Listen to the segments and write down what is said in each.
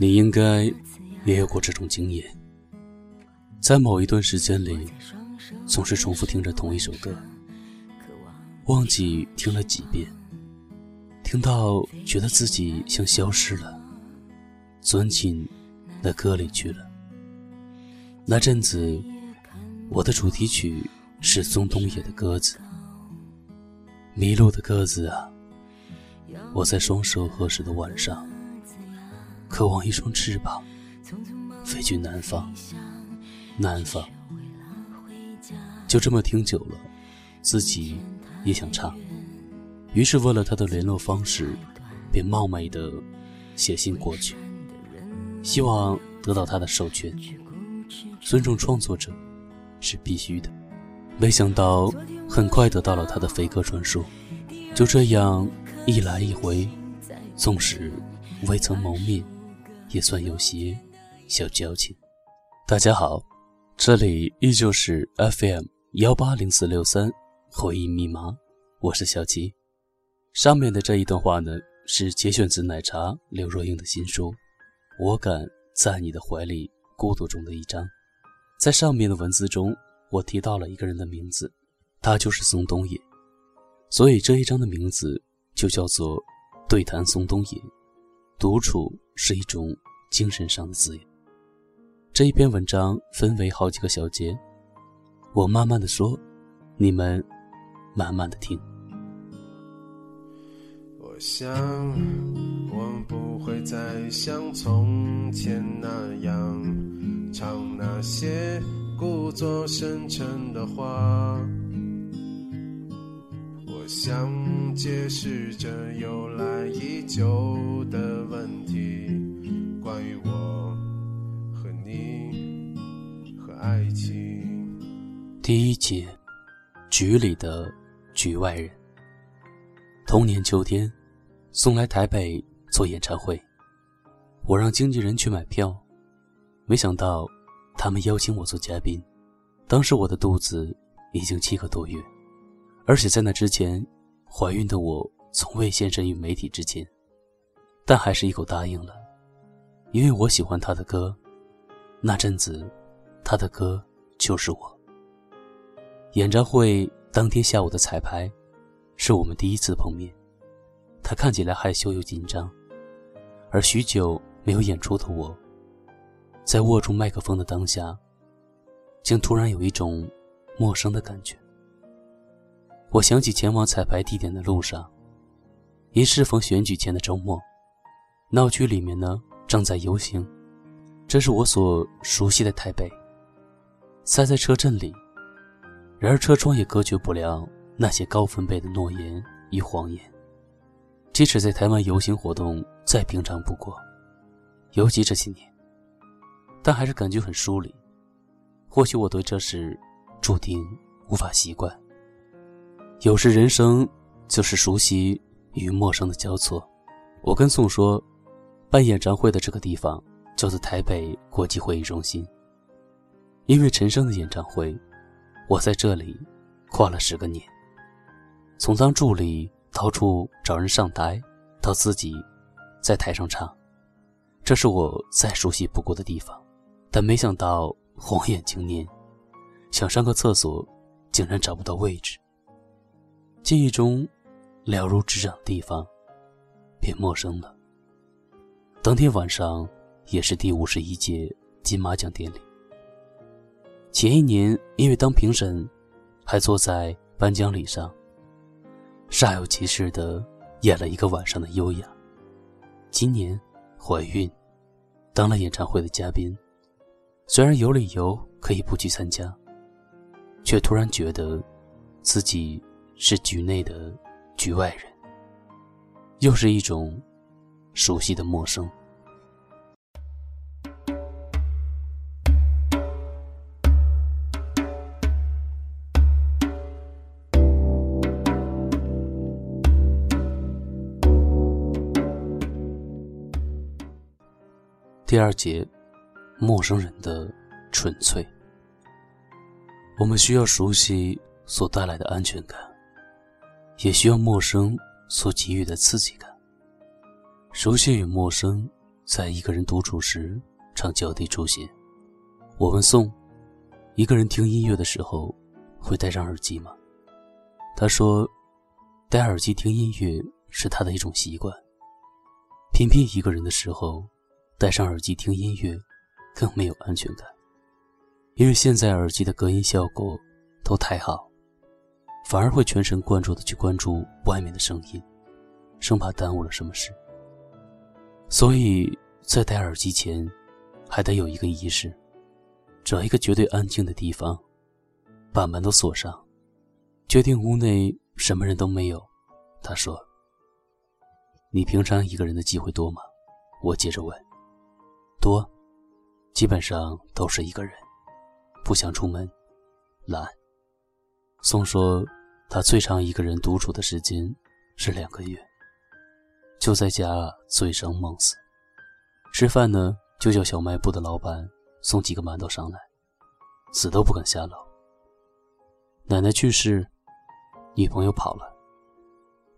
你应该也有过这种经验，在某一段时间里，总是重复听着同一首歌，忘记听了几遍，听到觉得自己像消失了，钻进那歌里去了。那阵子，我的主题曲是松东野的《鸽子》，迷路的鸽子啊，我在双手合十的晚上。渴望一双翅膀，飞去南方，南方。就这么听久了，自己也想唱，于是问了他的联络方式，便冒昧的写信过去，希望得到他的授权。尊重创作者是必须的。没想到很快得到了他的飞鸽传书，就这样一来一回，纵使未曾谋面。也算有些小交情。大家好，这里依旧是 FM 幺八零四六三回忆密码，我是小七。上面的这一段话呢，是节选自奶茶刘若英的新书《我敢在你的怀里孤独》中的一章。在上面的文字中，我提到了一个人的名字，他就是宋冬野，所以这一章的名字就叫做《对谈宋冬野》。独处是一种精神上的自由。这一篇文章分为好几个小节，我慢慢的说，你们慢慢的听。我想，我不会再像从前那样唱那些故作深沉的话。想解释这由来已久的问题，关于我和你和爱情。第一节，局里的局外人。同年秋天，送来台北做演唱会，我让经纪人去买票，没想到他们邀请我做嘉宾。当时我的肚子已经七个多月。而且在那之前，怀孕的我从未现身于媒体之前，但还是一口答应了，因为我喜欢他的歌。那阵子，他的歌就是我。演唱会当天下午的彩排，是我们第一次碰面。他看起来害羞又紧张，而许久没有演出的我，在握住麦克风的当下，竟突然有一种陌生的感觉。我想起前往彩排地点的路上，因适逢选举前的周末，闹区里面呢正在游行。这是我所熟悉的台北。塞在车阵里，然而车窗也隔绝不了那些高分贝的诺言与谎言。即使在台湾游行活动再平常不过，尤其这些年，但还是感觉很疏离。或许我对这事注定无法习惯。有时人生就是熟悉与陌生的交错。我跟宋说，办演唱会的这个地方叫做台北国际会议中心。因为陈升的演唱会，我在这里跨了十个年。从当助理到处找人上台，到自己在台上唱，这是我再熟悉不过的地方。但没想到晃眼经年，想上个厕所，竟然找不到位置。记忆中了如指掌的地方，变陌生了。当天晚上也是第五十一届金马奖典礼。前一年因为当评审，还坐在颁奖礼上，煞有其事的演了一个晚上的优雅。今年怀孕，当了演唱会的嘉宾，虽然有理由可以不去参加，却突然觉得自己。是局内的局外人，又是一种熟悉的陌生。第二节，陌生人的纯粹。我们需要熟悉所带来的安全感。也需要陌生所给予的刺激感。熟悉与陌生在一个人独处时常交替出现。我问宋：“一个人听音乐的时候会戴上耳机吗？”他说：“戴耳机听音乐是他的一种习惯。偏偏一个人的时候，戴上耳机听音乐更没有安全感，因为现在耳机的隔音效果都太好，反而会全神贯注的去关注外面的声音，生怕耽误了什么事。”所以在戴耳机前，还得有一个仪式，找一个绝对安静的地方，把门都锁上，确定屋内什么人都没有。他说：“你平常一个人的机会多吗？”我接着问：“多，基本上都是一个人，不想出门，懒。”宋说：“他最长一个人独处的时间是两个月。”就在家醉生梦死，吃饭呢就叫小卖部的老板送几个馒头上来，死都不肯下楼。奶奶去世，女朋友跑了，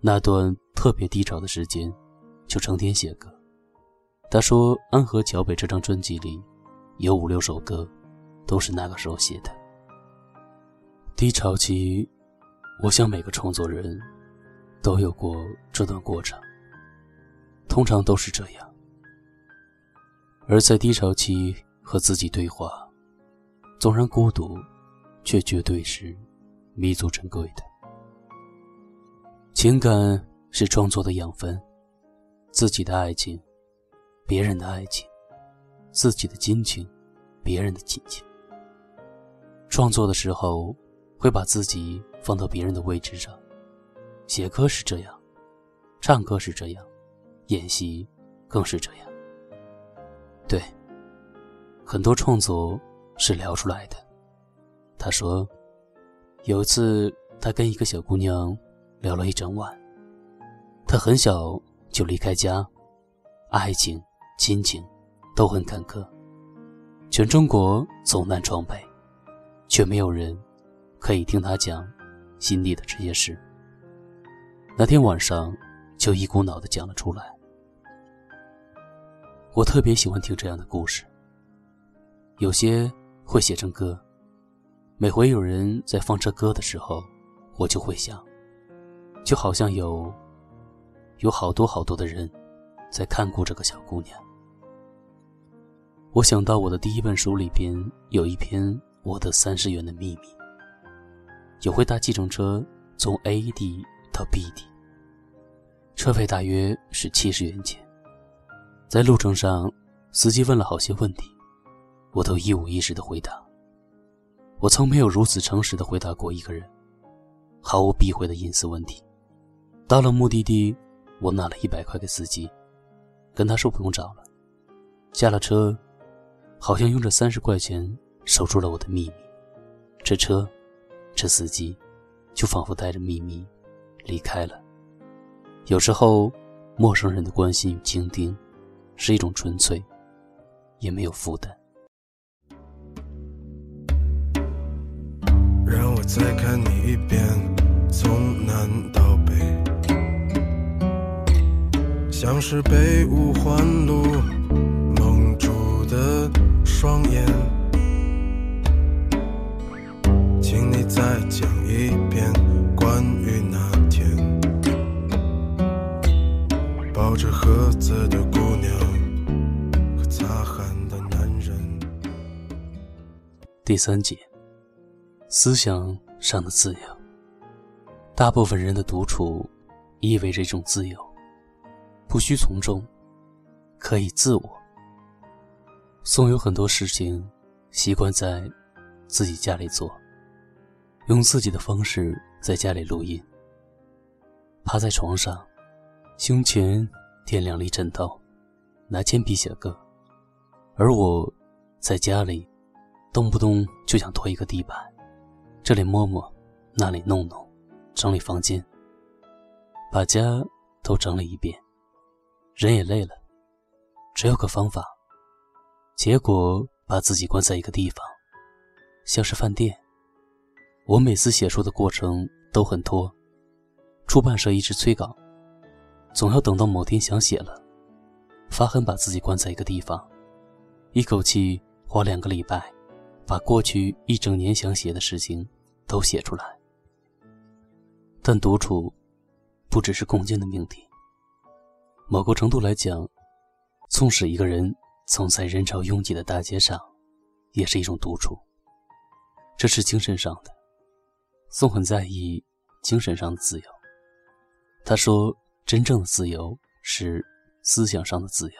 那段特别低潮的时间，就成天写歌。他说《安河桥北》这张专辑里，有五六首歌，都是那个时候写的。低潮期，我想每个创作人，都有过这段过程。通常都是这样，而在低潮期和自己对话，纵然孤独，却绝对是弥足珍贵的。情感是创作的养分，自己的爱情，别人的爱情，自己的亲情，别人的亲情。创作的时候，会把自己放到别人的位置上，写歌是这样，唱歌是这样。演戏更是这样。对，很多创作是聊出来的。他说，有一次他跟一个小姑娘聊了一整晚。他很小就离开家，爱情、亲情都很坎坷，全中国走南闯北，却没有人可以听他讲心里的这些事。那天晚上，就一股脑的讲了出来。我特别喜欢听这样的故事，有些会写成歌。每回有人在放这歌的时候，我就会想，就好像有有好多好多的人在看顾这个小姑娘。我想到我的第一本书里边有一篇《我的三十元的秘密》，有会搭计程车从 A 地到 B 地，车费大约是七十元钱。在路程上，司机问了好些问题，我都一五一十的回答。我从没有如此诚实的回答过一个人，毫无避讳的隐私问题。到了目的地，我拿了一百块给司机，跟他说不用找了。下了车，好像用这三十块钱守住了我的秘密。这车，这司机，就仿佛带着秘密离开了。有时候，陌生人的关心与倾听。是一种纯粹，也没有负担。让我再看你一遍，从南到北，像是被五环路蒙住的双眼，一遍关于那天抱着盒子的姑娘和擦汗的男人。第三节，思想上的自由。大部分人的独处，意味着一种自由，不需从众，可以自我。宋有很多事情，习惯在自己家里做，用自己的方式在家里录音。趴在床上，胸前垫两粒枕头，拿铅笔写歌，而我在家里。动不动就想拖一个地板，这里摸摸，那里弄弄，整理房间，把家都整理一遍。人也累了，只有个方法，结果把自己关在一个地方，像是饭店。我每次写书的过程都很拖，出版社一直催稿，总要等到某天想写了，发狠把自己关在一个地方，一口气花两个礼拜，把过去一整年想写的事情都写出来。但独处，不只是空间的命题。某个程度来讲，纵使一个人走在人潮拥挤的大街上，也是一种独处。这是精神上的。宋很在意精神上的自由。他说：“真正的自由是思想上的自由。”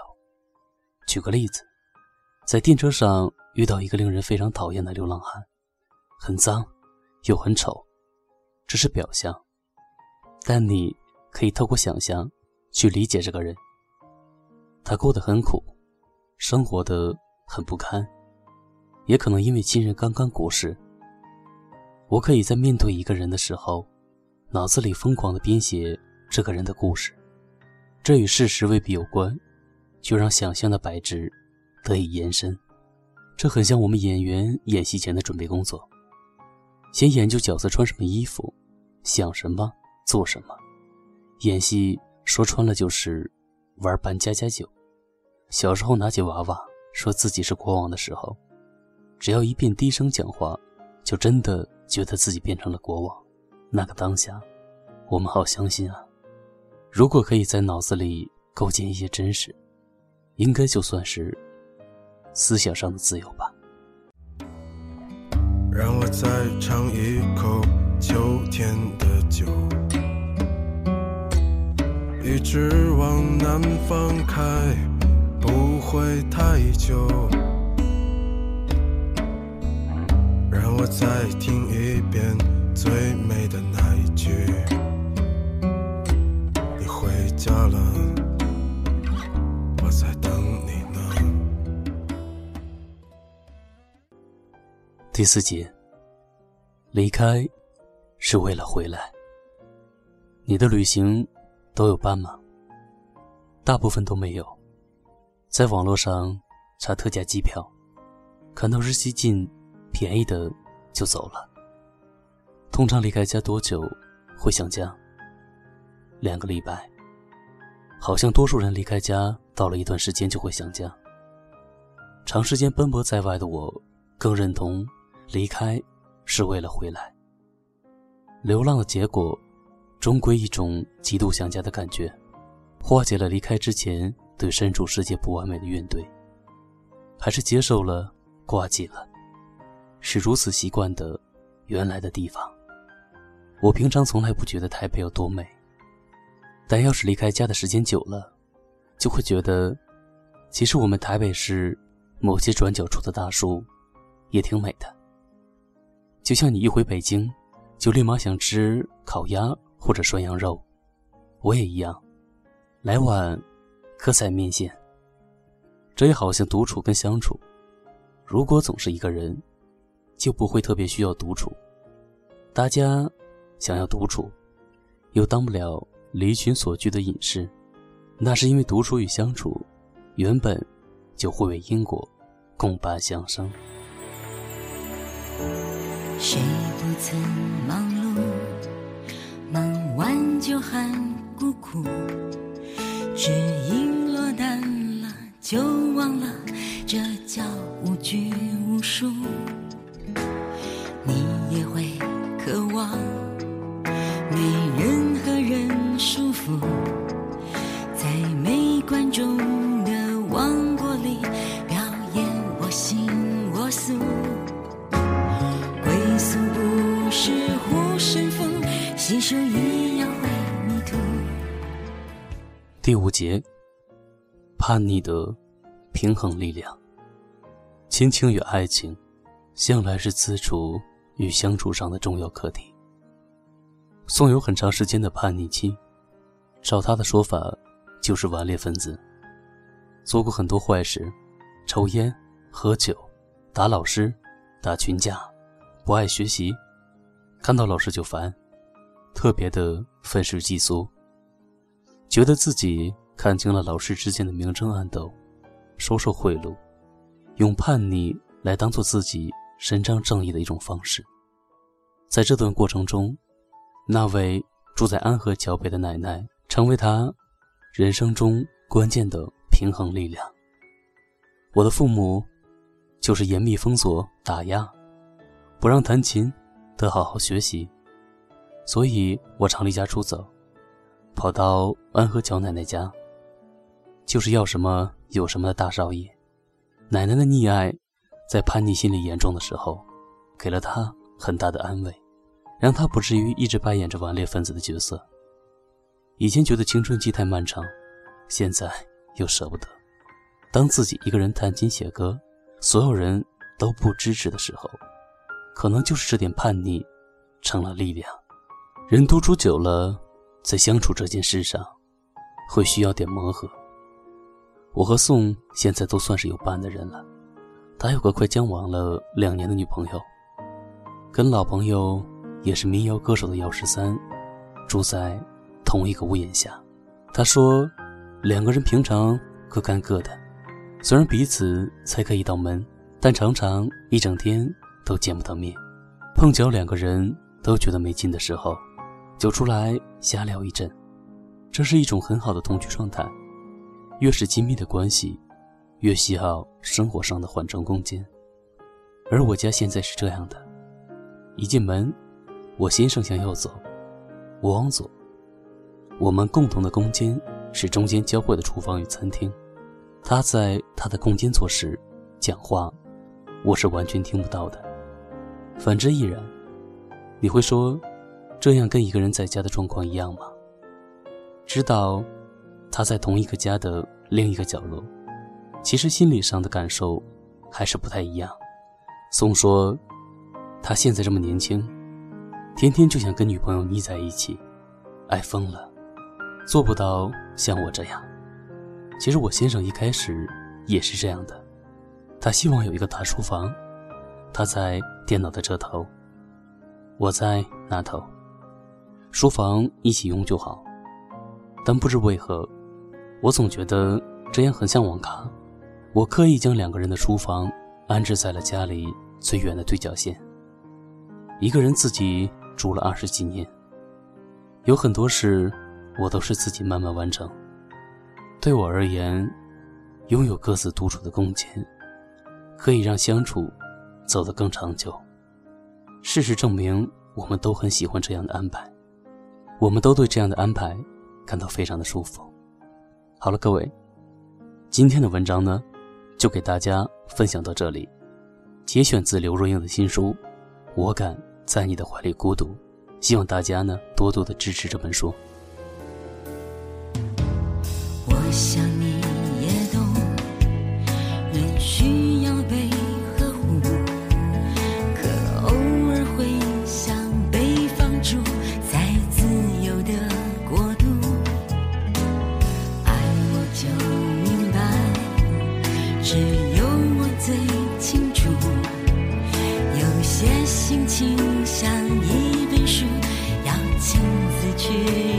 举个例子，在电车上遇到一个令人非常讨厌的流浪汉，很脏，又很丑，这是表象。但你可以透过想象去理解这个人。他过得很苦，生活的很不堪，也可能因为亲人刚刚过世。我可以在面对一个人的时候，脑子里疯狂的编写这个人的故事，这与事实未必有关，就让想象的白纸得以延伸。这很像我们演员演戏前的准备工作，先研究角色穿什么衣服，想什么做什么。演戏说穿了就是玩扮家家酒。小时候拿起娃娃说自己是国王的时候，只要一遍低声讲话，就真的。觉得自己变成了国王，那个当下，我们好相信啊！如果可以在脑子里构建一些真实，应该就算是思想上的自由吧。让我再尝一口秋天的酒，一直往南方开，不会太久。让我再听一遍最美的那一句：你回家了，我在等你呢。第四节，离开是为了回来。你的旅行都有伴吗？大部分都没有。在网络上查特价机票，看到日期近、便宜的。就走了。通常离开家多久会想家？两个礼拜。好像多数人离开家到了一段时间就会想家。长时间奔波在外的我，更认同离开是为了回来。流浪的结果，终归一种极度想家的感觉，化解了离开之前对身处世界不完美的怨怼，还是接受了，挂记了。是如此习惯的，原来的地方。我平常从来不觉得台北有多美，但要是离开家的时间久了，就会觉得，其实我们台北市某些转角处的大树，也挺美的。就像你一回北京，就立马想吃烤鸭或者涮羊肉，我也一样，来碗科赛面线。这也好像独处跟相处，如果总是一个人。就不会特别需要独处。大家想要独处，又当不了离群所居的隐士，那是因为独处与相处原本就互为因果，共伴相生。谁不曾忙碌，忙完就喊孤苦，只因落单了就忘了，这叫无拘无束。也会渴望没任何人束缚，在没观众的王国里表演我行我素。归宿不是护身符，洗手一样会迷途。第五节，叛逆的平衡力量。亲情与爱情，向来是自处。与相处上的重要课题。宋有很长时间的叛逆期，照他的说法，就是顽劣分子，做过很多坏事，抽烟、喝酒、打老师、打群架，不爱学习，看到老师就烦，特别的愤世嫉俗，觉得自己看清了老师之间的明争暗斗，收受贿赂，用叛逆来当做自己。伸张正义的一种方式。在这段过程中，那位住在安河桥北的奶奶，成为他人生中关键的平衡力量。我的父母就是严密封锁、打压，不让弹琴，得好好学习，所以我常离家出走，跑到安河桥奶奶家，就是要什么有什么的大少爷。奶奶的溺爱，在叛逆心理严重的时候，给了他很大的安慰，让他不至于一直扮演着顽劣分子的角色。以前觉得青春期太漫长，现在又舍不得。当自己一个人弹琴写歌，所有人都不支持的时候，可能就是这点叛逆，成了力量。人独处久了，在相处这件事上，会需要点磨合。我和宋现在都算是有伴的人了，他有个快交往了两年的女朋友，跟老朋友也是民谣歌手的姚十三，住在。同一个屋檐下，他说：“两个人平常各干各的，虽然彼此才隔一道门，但常常一整天都见不到面。碰巧两个人都觉得没劲的时候，就出来瞎聊一阵。这是一种很好的同居状态。越是亲密的关系，越需要生活上的缓冲空间。而我家现在是这样的：一进门，我先生向右走，我往左。”我们共同的空间是中间交汇的厨房与餐厅，他在他的空间做事、讲话，我是完全听不到的。反之亦然。你会说，这样跟一个人在家的状况一样吗？知道他在同一个家的另一个角落，其实心理上的感受还是不太一样。宋说，他现在这么年轻，天天就想跟女朋友腻在一起，爱疯了。做不到像我这样。其实我先生一开始也是这样的，他希望有一个大书房，他在电脑的这头，我在那头，书房一起用就好。但不知为何，我总觉得这样很像网咖。我刻意将两个人的书房安置在了家里最远的对角线。一个人自己住了二十几年，有很多事。我都是自己慢慢完成。对我而言，拥有各自独处的空间，可以让相处走得更长久。事实证明，我们都很喜欢这样的安排，我们都对这样的安排感到非常的舒服。好了，各位，今天的文章呢，就给大家分享到这里。节选自刘若英的新书《我敢在你的怀里孤独》，希望大家呢多多的支持这本书。像一本书，要亲自去。